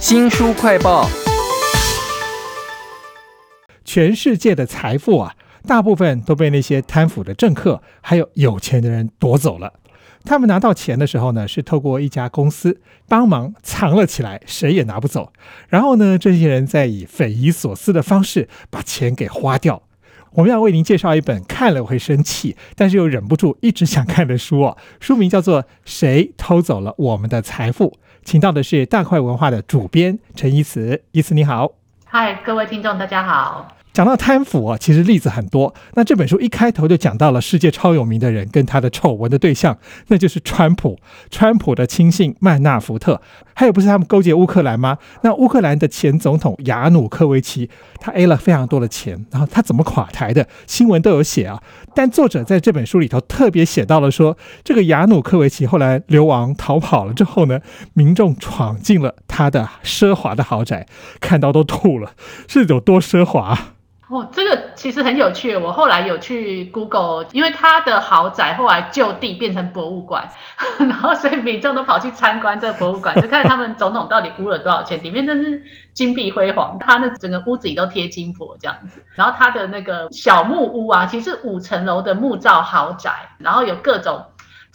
新书快报：全世界的财富啊，大部分都被那些贪腐的政客还有有钱的人夺走了。他们拿到钱的时候呢，是透过一家公司帮忙藏了起来，谁也拿不走。然后呢，这些人再以匪夷所思的方式把钱给花掉。我们要为您介绍一本看了会生气，但是又忍不住一直想看的书哦。书名叫做《谁偷走了我们的财富》，请到的是大块文化的主编陈一慈。一慈你好，嗨，各位听众大家好。讲到贪腐啊，其实例子很多。那这本书一开头就讲到了世界超有名的人跟他的丑闻的对象，那就是川普。川普的亲信曼纳福特，还有不是他们勾结乌克兰吗？那乌克兰的前总统亚努科维奇，他 A 了非常多的钱，然后他怎么垮台的新闻都有写啊。但作者在这本书里头特别写到了说，这个亚努科维奇后来流亡逃跑了之后呢，民众闯进了他的奢华的豪宅，看到都吐了，是有多奢华？哦，这个其实很有趣。我后来有去 Google，因为他的豪宅后来就地变成博物馆，然后所以民众都跑去参观这个博物馆，就看他们总统到底估了多少钱。里面真是金碧辉煌，他那整个屋子里都贴金箔这样子。然后他的那个小木屋啊，其实五层楼的木造豪宅，然后有各种。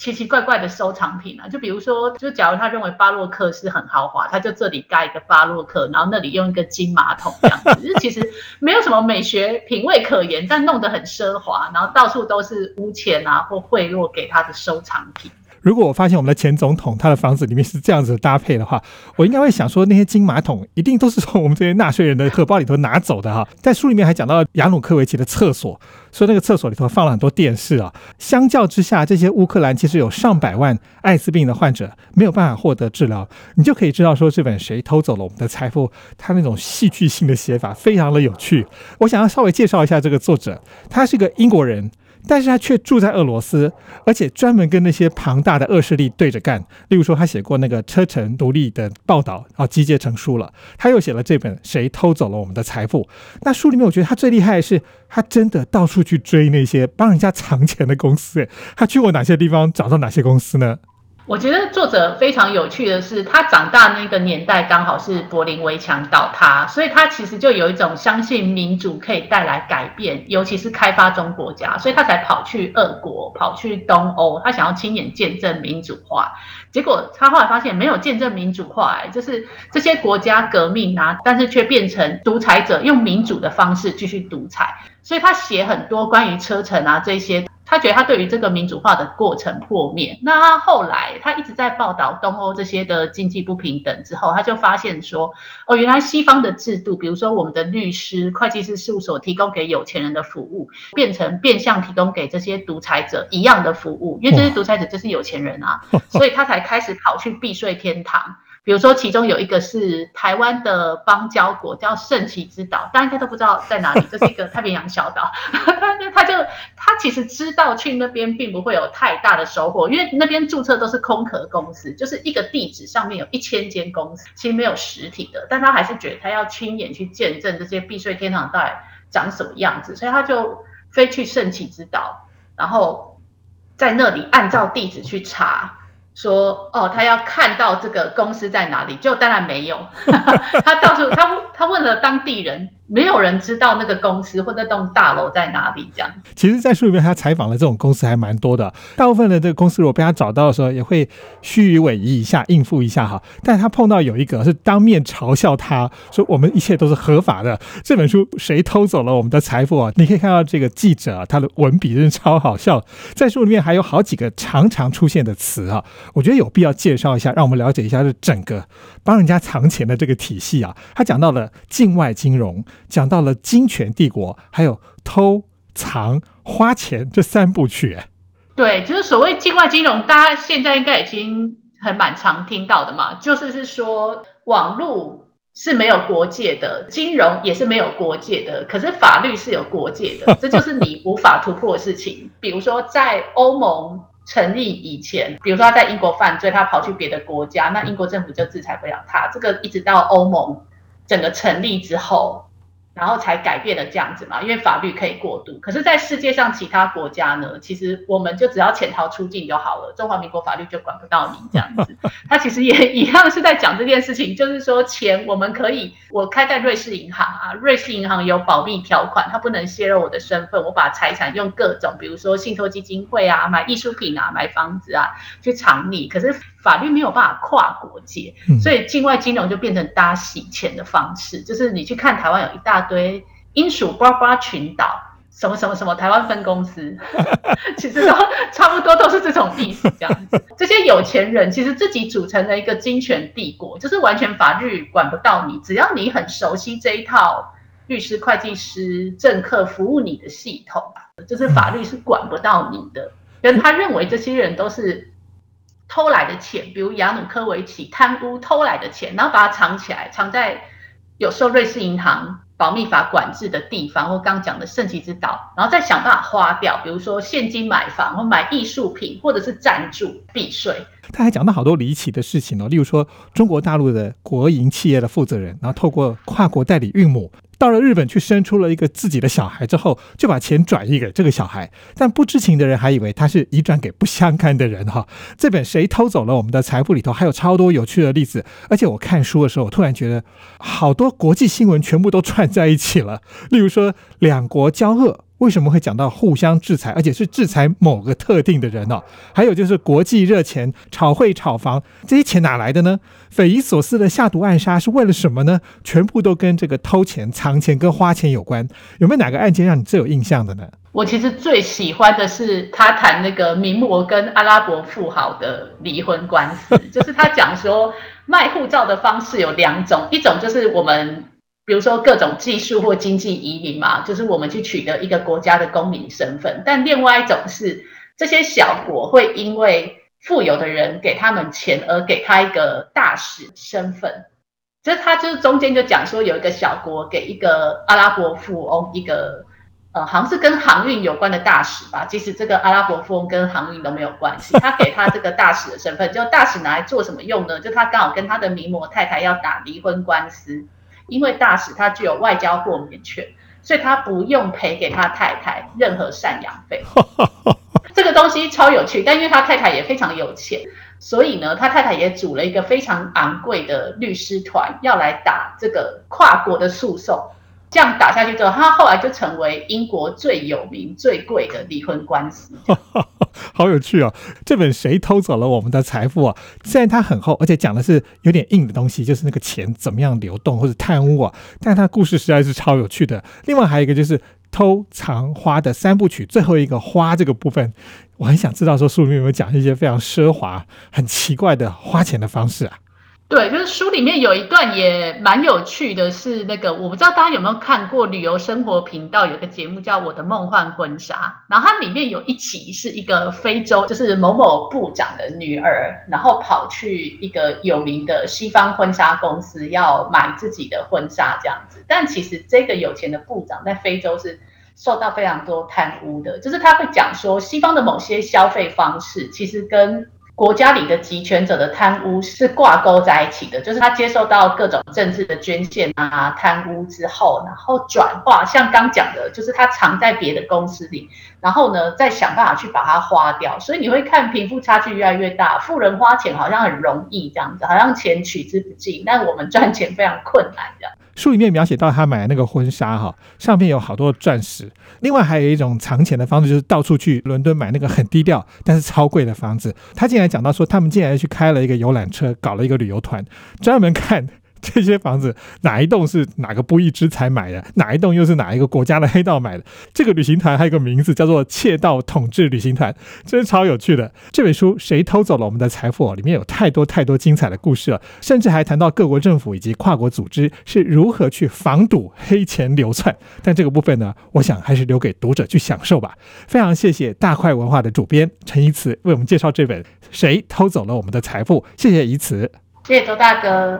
奇奇怪怪的收藏品啊，就比如说，就假如他认为巴洛克是很豪华，他就这里盖一个巴洛克，然后那里用一个金马桶这样子，其实没有什么美学品味可言，但弄得很奢华，然后到处都是污钱啊或贿赂给他的收藏品。如果我发现我们的前总统他的房子里面是这样子的搭配的话，我应该会想说，那些金马桶一定都是从我们这些纳税人的荷包里头拿走的哈。在书里面还讲到亚努科维奇的厕所，说那个厕所里头放了很多电视啊。相较之下，这些乌克兰其实有上百万艾滋病的患者没有办法获得治疗，你就可以知道说这本谁偷走了我们的财富，他那种戏剧性的写法非常的有趣。我想要稍微介绍一下这个作者，他是个英国人。但是他却住在俄罗斯，而且专门跟那些庞大的恶势力对着干。例如说，他写过那个车臣独立的报道，然后，集结成书了。他又写了这本《谁偷走了我们的财富》。那书里面，我觉得他最厉害的是，他真的到处去追那些帮人家藏钱的公司。他去过哪些地方，找到哪些公司呢？我觉得作者非常有趣的是，他长大那个年代刚好是柏林围墙倒塌，所以他其实就有一种相信民主可以带来改变，尤其是开发中国家，所以他才跑去俄国，跑去东欧，他想要亲眼见证民主化。结果他后来发现没有见证民主化，就是这些国家革命啊，但是却变成独裁者用民主的方式继续独裁，所以他写很多关于车臣啊这些。他觉得他对于这个民主化的过程破灭。那他后来他一直在报道东欧这些的经济不平等之后，他就发现说，哦，原来西方的制度，比如说我们的律师、会计师事务所提供给有钱人的服务，变成变相提供给这些独裁者一样的服务，因为这些独裁者就是有钱人啊，所以他才开始跑去避税天堂。比如说，其中有一个是台湾的邦交国，叫圣奇之岛，大家应该都不知道在哪里，这是一个太平洋小岛。他 他就他其实知道去那边并不会有太大的收获，因为那边注册都是空壳公司，就是一个地址上面有一千间公司，其实没有实体的。但他还是觉得他要亲眼去见证这些避税天堂到底长什么样子，所以他就飞去圣奇之岛，然后在那里按照地址去查。说哦，他要看到这个公司在哪里，就当然没有。他到处他他问了当地人。没有人知道那个公司或那栋大楼在哪里，这样。其实，在书里面他采访的这种公司还蛮多的。大部分的这个公司，如果被他找到的时候，也会虚与委蛇一下，应付一下哈。但他碰到有一个是当面嘲笑他说：“我们一切都是合法的。”这本书谁偷走了我们的财富啊？你可以看到这个记者，他的文笔真是超好笑。在书里面还有好几个常常出现的词啊，我觉得有必要介绍一下，让我们了解一下这整个帮人家藏钱的这个体系啊。他讲到了境外金融。讲到了金权帝国，还有偷藏花钱这三部曲。对，就是所谓境外金融，大家现在应该已经很蛮常听到的嘛。就是是说，网络是没有国界的，金融也是没有国界的，可是法律是有国界的，这就是你无法突破的事情。比如说，在欧盟成立以前，比如说他在英国犯罪，他跑去别的国家，那英国政府就制裁不了他。这个一直到欧盟整个成立之后。然后才改变了这样子嘛，因为法律可以过渡。可是，在世界上其他国家呢，其实我们就只要潜逃出境就好了，中华民国法律就管不到你这样子。他其实也一样是在讲这件事情，就是说钱我们可以，我开在瑞士银行啊，瑞士银行有保密条款，它不能泄露我的身份，我把财产用各种，比如说信托基金会啊，买艺术品啊，买房子啊去藏匿。可是法律没有办法跨国界，所以境外金融就变成大家洗钱的方式，就是你去看台湾有一大。堆英属呱呱群岛，什么什么什么台湾分公司，其实都差不多都是这种意思。这样子，这些有钱人其实自己组成了一个金权帝国，就是完全法律管不到你，只要你很熟悉这一套律师、会计师、政客服务你的系统，就是法律是管不到你的。跟他认为这些人都是偷来的钱，比如亚努科维奇贪污偷来的钱，然后把它藏起来，藏在有时候瑞士银行。保密法管制的地方，或刚讲的圣旗之岛，然后再想办法花掉，比如说现金买房，或买艺术品，或者是赞助避税。他还讲到好多离奇的事情哦，例如说中国大陆的国营企业的负责人，然后透过跨国代理孕母。到了日本去生出了一个自己的小孩之后，就把钱转移给这个小孩，但不知情的人还以为他是移转给不相干的人哈。这本谁偷走了我们的财富里头还有超多有趣的例子，而且我看书的时候，我突然觉得好多国际新闻全部都串在一起了，例如说两国交恶。为什么会讲到互相制裁，而且是制裁某个特定的人呢？还有就是国际热钱炒汇炒房，这些钱哪来的呢？匪夷所思的下毒暗杀是为了什么呢？全部都跟这个偷钱、藏钱跟花钱有关。有没有哪个案件让你最有印象的呢？我其实最喜欢的是他谈那个名模跟阿拉伯富豪的离婚官司，就是他讲说卖护照的方式有两种，一种就是我们。比如说各种技术或经济移民嘛，就是我们去取得一个国家的公民身份。但另外一种是，这些小国会因为富有的人给他们钱而给他一个大使身份。就是他就是中间就讲说，有一个小国给一个阿拉伯富翁一个呃，好像是跟航运有关的大使吧。即使这个阿拉伯富翁跟航运都没有关系，他给他这个大使的身份，就大使拿来做什么用呢？就他刚好跟他的名模太太要打离婚官司。因为大使他具有外交豁免权，所以他不用赔给他太太任何赡养费。这个东西超有趣，但因为他太太也非常有钱，所以呢，他太太也组了一个非常昂贵的律师团，要来打这个跨国的诉讼。这样打下去之后，他后来就成为英国最有名、最贵的离婚官司。好有趣哦！这本《谁偷走了我们的财富》啊，虽然它很厚，而且讲的是有点硬的东西，就是那个钱怎么样流动或者贪污啊，但它故事实在是超有趣的。另外还有一个就是偷藏花的三部曲，最后一个花这个部分，我很想知道说书里面有没有讲一些非常奢华、很奇怪的花钱的方式啊？对，就是书里面有一段也蛮有趣的，是那个我不知道大家有没有看过旅游生活频道有个节目叫《我的梦幻婚纱》，然后它里面有一集是一个非洲，就是某某部长的女儿，然后跑去一个有名的西方婚纱公司要买自己的婚纱这样子，但其实这个有钱的部长在非洲是受到非常多贪污的，就是他会讲说西方的某些消费方式其实跟。国家里的集权者的贪污是挂钩在一起的，就是他接受到各种政治的捐献啊、贪污之后，然后转化，像刚讲的，就是他藏在别的公司里，然后呢，再想办法去把它花掉。所以你会看贫富差距越来越大，富人花钱好像很容易这样子，好像钱取之不尽，但我们赚钱非常困难这样。书里面描写到他买那个婚纱，哈，上面有好多钻石。另外还有一种藏钱的方式，就是到处去伦敦买那个很低调但是超贵的房子。他竟然讲到说，他们竟然去开了一个游览车，搞了一个旅游团，专门看。这些房子哪一栋是哪个不义之财买的？哪一栋又是哪一个国家的黑道买的？这个旅行团还有个名字叫做“窃盗统治旅行团”，真是超有趣的。这本书《谁偷走了我们的财富》里面有太多太多精彩的故事了，甚至还谈到各国政府以及跨国组织是如何去防堵黑钱流窜。但这个部分呢，我想还是留给读者去享受吧。非常谢谢大块文化的主编陈怡慈为我们介绍这本《谁偷走了我们的财富》，谢谢怡慈，谢谢周大哥。